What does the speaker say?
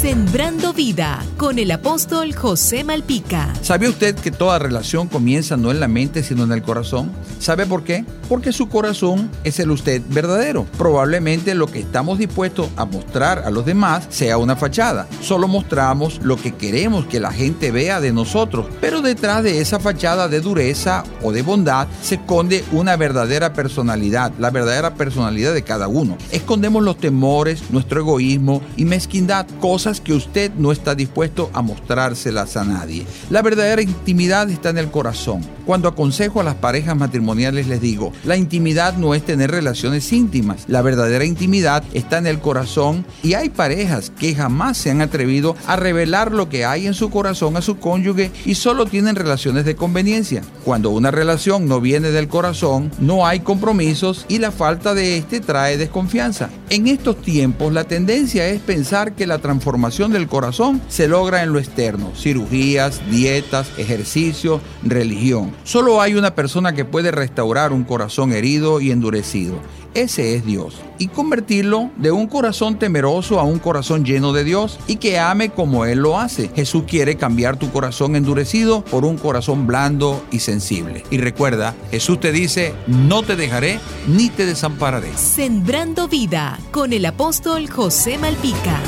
Sembrando vida con el apóstol José Malpica. ¿Sabe usted que toda relación comienza no en la mente sino en el corazón? ¿Sabe por qué? Porque su corazón es el usted verdadero. Probablemente lo que estamos dispuestos a mostrar a los demás sea una fachada. Solo mostramos lo que queremos que la gente vea de nosotros, pero detrás de esa fachada de dureza o de bondad se esconde una verdadera personalidad, la verdadera personalidad de cada uno. Escondemos los temores, nuestro egoísmo y mezquindad cosas que usted no está dispuesto a mostrárselas a nadie. La verdadera intimidad está en el corazón. Cuando aconsejo a las parejas matrimoniales les digo, la intimidad no es tener relaciones íntimas, la verdadera intimidad está en el corazón y hay parejas que jamás se han atrevido a revelar lo que hay en su corazón a su cónyuge y solo tienen relaciones de conveniencia. Cuando una relación no viene del corazón, no hay compromisos y la falta de este trae desconfianza. En estos tiempos la tendencia es pensar que la transformación del corazón se logra en lo externo, cirugías, dietas, ejercicio, religión. Solo hay una persona que puede restaurar un corazón herido y endurecido. Ese es Dios. Y convertirlo de un corazón temeroso a un corazón lleno de Dios y que ame como Él lo hace. Jesús quiere cambiar tu corazón endurecido por un corazón blando y sensible. Y recuerda, Jesús te dice, no te dejaré ni te desampararé. Sembrando vida con el apóstol José Malpica.